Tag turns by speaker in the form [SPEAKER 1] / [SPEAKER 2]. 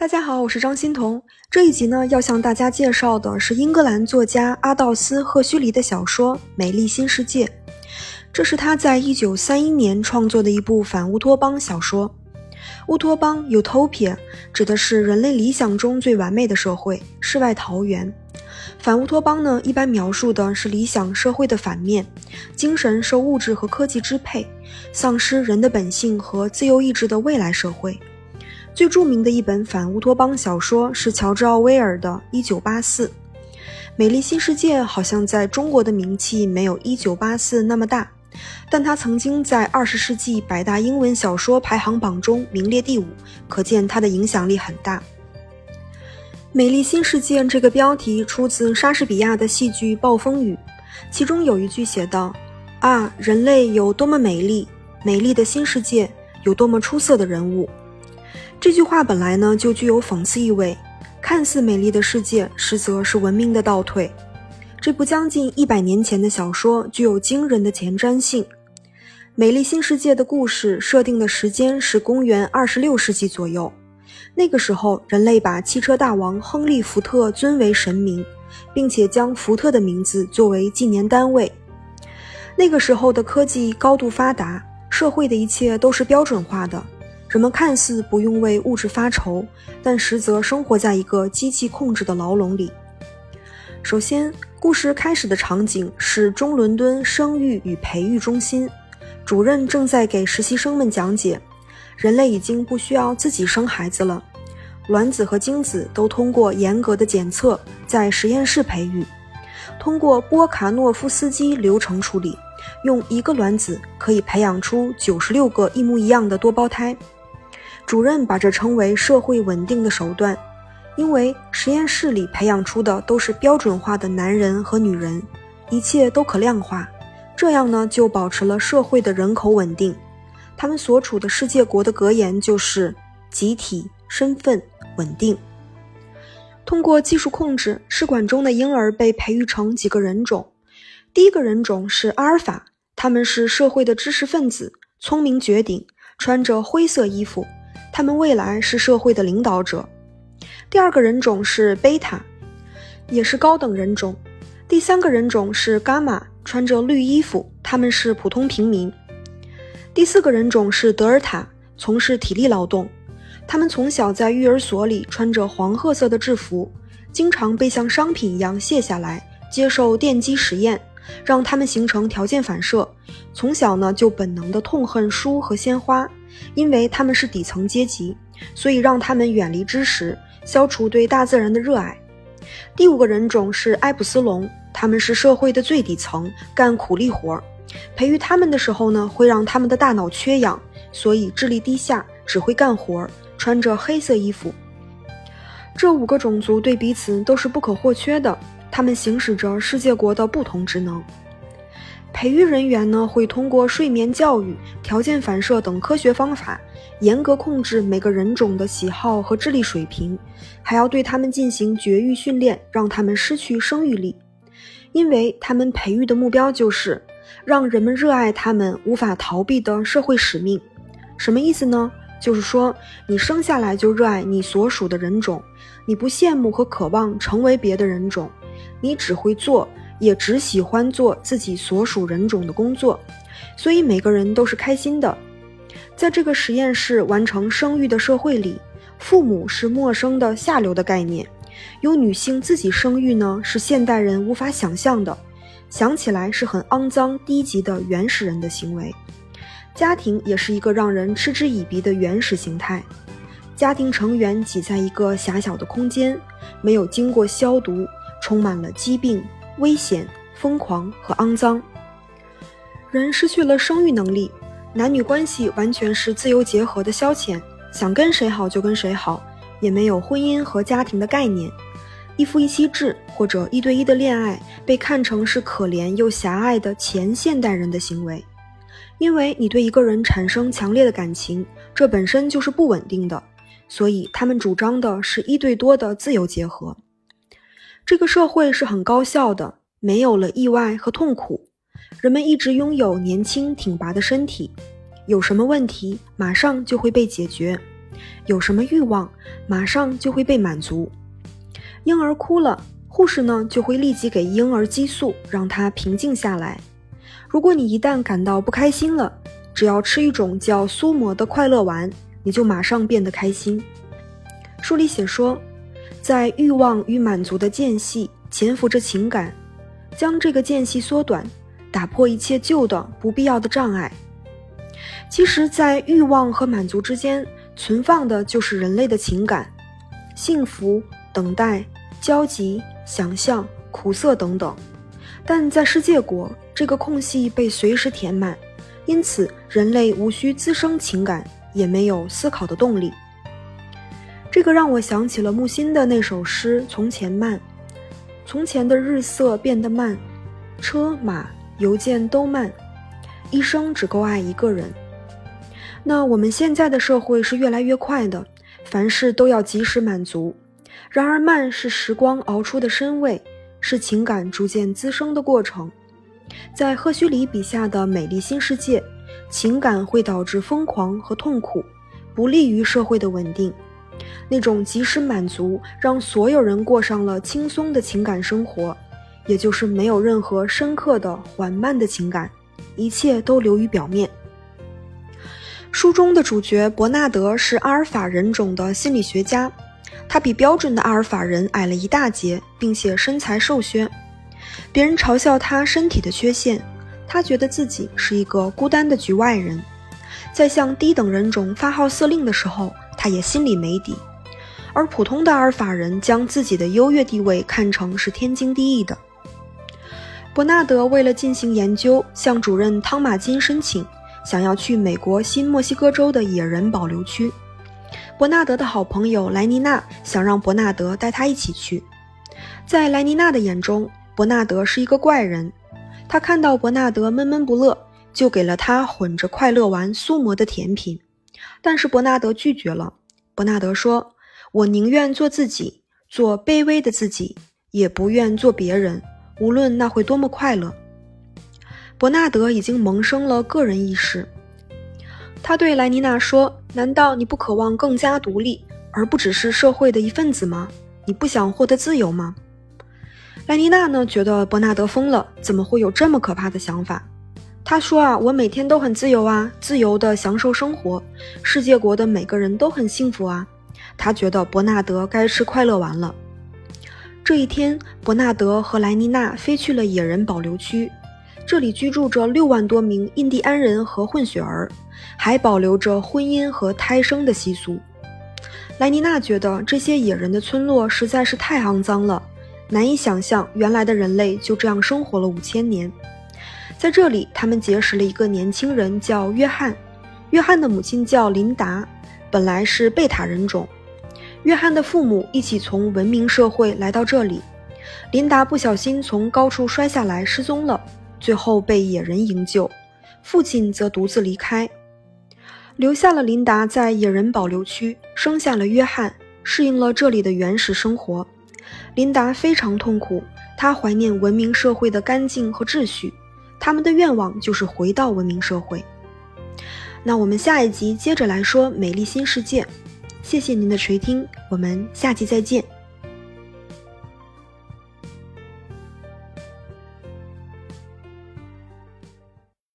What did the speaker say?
[SPEAKER 1] 大家好，我是张欣彤。这一集呢，要向大家介绍的是英格兰作家阿道斯·赫胥黎的小说《美丽新世界》。这是他在一九三一年创作的一部反乌托邦小说。乌托邦 （Utopia） 指的是人类理想中最完美的社会——世外桃源。反乌托邦呢，一般描述的是理想社会的反面：精神受物质和科技支配，丧失人的本性和自由意志的未来社会。最著名的一本反乌托邦小说是乔治·奥威尔的《一九八四》。《美丽新世界》好像在中国的名气没有《一九八四》那么大，但它曾经在二十世纪百大英文小说排行榜中名列第五，可见它的影响力很大。《美丽新世界》这个标题出自莎士比亚的戏剧《暴风雨》，其中有一句写道：“啊，人类有多么美丽！美丽的新世界有多么出色的人物！”这句话本来呢就具有讽刺意味，看似美丽的世界，实则是文明的倒退。这部将近一百年前的小说具有惊人的前瞻性。《美丽新世界》的故事设定的时间是公元二十六世纪左右，那个时候人类把汽车大王亨利·福特尊为神明，并且将福特的名字作为纪念单位。那个时候的科技高度发达，社会的一切都是标准化的。人们看似不用为物质发愁，但实则生活在一个机器控制的牢笼里。首先，故事开始的场景是中伦敦生育与培育中心，主任正在给实习生们讲解：人类已经不需要自己生孩子了，卵子和精子都通过严格的检测，在实验室培育，通过波卡诺夫斯基流程处理，用一个卵子可以培养出九十六个一模一样的多胞胎。主任把这称为社会稳定的手段，因为实验室里培养出的都是标准化的男人和女人，一切都可量化，这样呢就保持了社会的人口稳定。他们所处的世界国的格言就是集体身份稳定。通过技术控制，试管中的婴儿被培育成几个人种。第一个人种是阿尔法，他们是社会的知识分子，聪明绝顶，穿着灰色衣服。他们未来是社会的领导者。第二个人种是贝塔，也是高等人种。第三个人种是伽马，穿着绿衣服，他们是普通平民。第四个人种是德尔塔，从事体力劳动。他们从小在育儿所里穿着黄褐色的制服，经常被像商品一样卸下来，接受电击实验，让他们形成条件反射。从小呢，就本能的痛恨书和鲜花。因为他们是底层阶级，所以让他们远离知识，消除对大自然的热爱。第五个人种是埃普斯龙，他们是社会的最底层，干苦力活儿。培育他们的时候呢，会让他们的大脑缺氧，所以智力低下，只会干活儿，穿着黑色衣服。这五个种族对彼此都是不可或缺的，他们行使着世界国的不同职能。培育人员呢，会通过睡眠教育、条件反射等科学方法，严格控制每个人种的喜好和智力水平，还要对他们进行绝育训练，让他们失去生育力。因为他们培育的目标就是让人们热爱他们无法逃避的社会使命。什么意思呢？就是说，你生下来就热爱你所属的人种，你不羡慕和渴望成为别的人种，你只会做。也只喜欢做自己所属人种的工作，所以每个人都是开心的。在这个实验室完成生育的社会里，父母是陌生的下流的概念，由女性自己生育呢是现代人无法想象的，想起来是很肮脏低级的原始人的行为。家庭也是一个让人嗤之以鼻的原始形态，家庭成员挤在一个狭小的空间，没有经过消毒，充满了疾病。危险、疯狂和肮脏，人失去了生育能力，男女关系完全是自由结合的消遣，想跟谁好就跟谁好，也没有婚姻和家庭的概念。一夫一妻制或者一对一的恋爱被看成是可怜又狭隘的前现代人的行为，因为你对一个人产生强烈的感情，这本身就是不稳定的，所以他们主张的是一对多的自由结合。这个社会是很高效的，没有了意外和痛苦，人们一直拥有年轻挺拔的身体，有什么问题马上就会被解决。有什么欲望，马上就会被满足。婴儿哭了，护士呢就会立即给婴儿激素，让他平静下来。如果你一旦感到不开心了，只要吃一种叫苏摩的快乐丸，你就马上变得开心。书里写说，在欲望与满足的间隙潜伏着情感，将这个间隙缩短，打破一切旧的不必要的障碍。其实，在欲望和满足之间存放的就是人类的情感、幸福、等待、焦急、想象、苦涩等等。但在世界国，这个空隙被随时填满。因此，人类无需滋生情感，也没有思考的动力。这个让我想起了木心的那首诗《从前慢》：从前的日色变得慢，车马邮件都慢，一生只够爱一个人。那我们现在的社会是越来越快的，凡事都要及时满足。然而，慢是时光熬出的深味，是情感逐渐滋生的过程。在赫胥黎笔下的美丽新世界，情感会导致疯狂和痛苦，不利于社会的稳定。那种及时满足，让所有人过上了轻松的情感生活，也就是没有任何深刻的、缓慢的情感，一切都流于表面。书中的主角伯纳德是阿尔法人种的心理学家，他比标准的阿尔法人矮了一大截，并且身材瘦削。别人嘲笑他身体的缺陷，他觉得自己是一个孤单的局外人。在向低等人种发号司令的时候，他也心里没底。而普通的阿尔法人将自己的优越地位看成是天经地义的。伯纳德为了进行研究，向主任汤马金申请，想要去美国新墨西哥州的野人保留区。伯纳德的好朋友莱尼娜想让伯纳德带他一起去。在莱尼娜的眼中，伯纳德是一个怪人，他看到伯纳德闷闷不乐，就给了他混着快乐丸苏魔的甜品。但是伯纳德拒绝了。伯纳德说：“我宁愿做自己，做卑微的自己，也不愿做别人，无论那会多么快乐。”伯纳德已经萌生了个人意识。他对莱尼娜说：“难道你不渴望更加独立，而不只是社会的一份子吗？你不想获得自由吗？”莱尼娜呢？觉得伯纳德疯了，怎么会有这么可怕的想法？他说啊，我每天都很自由啊，自由的享受生活，世界国的每个人都很幸福啊。他觉得伯纳德该吃快乐丸了。这一天，伯纳德和莱妮娜飞去了野人保留区，这里居住着六万多名印第安人和混血儿，还保留着婚姻和胎生的习俗。莱妮娜觉得这些野人的村落实在是太肮脏了。难以想象，原来的人类就这样生活了五千年。在这里，他们结识了一个年轻人，叫约翰。约翰的母亲叫琳达，本来是贝塔人种。约翰的父母一起从文明社会来到这里。琳达不小心从高处摔下来，失踪了，最后被野人营救。父亲则独自离开，留下了琳达在野人保留区，生下了约翰，适应了这里的原始生活。琳达非常痛苦，她怀念文明社会的干净和秩序，他们的愿望就是回到文明社会。那我们下一集接着来说《美丽新世界》，谢谢您的垂听，我们下期再见。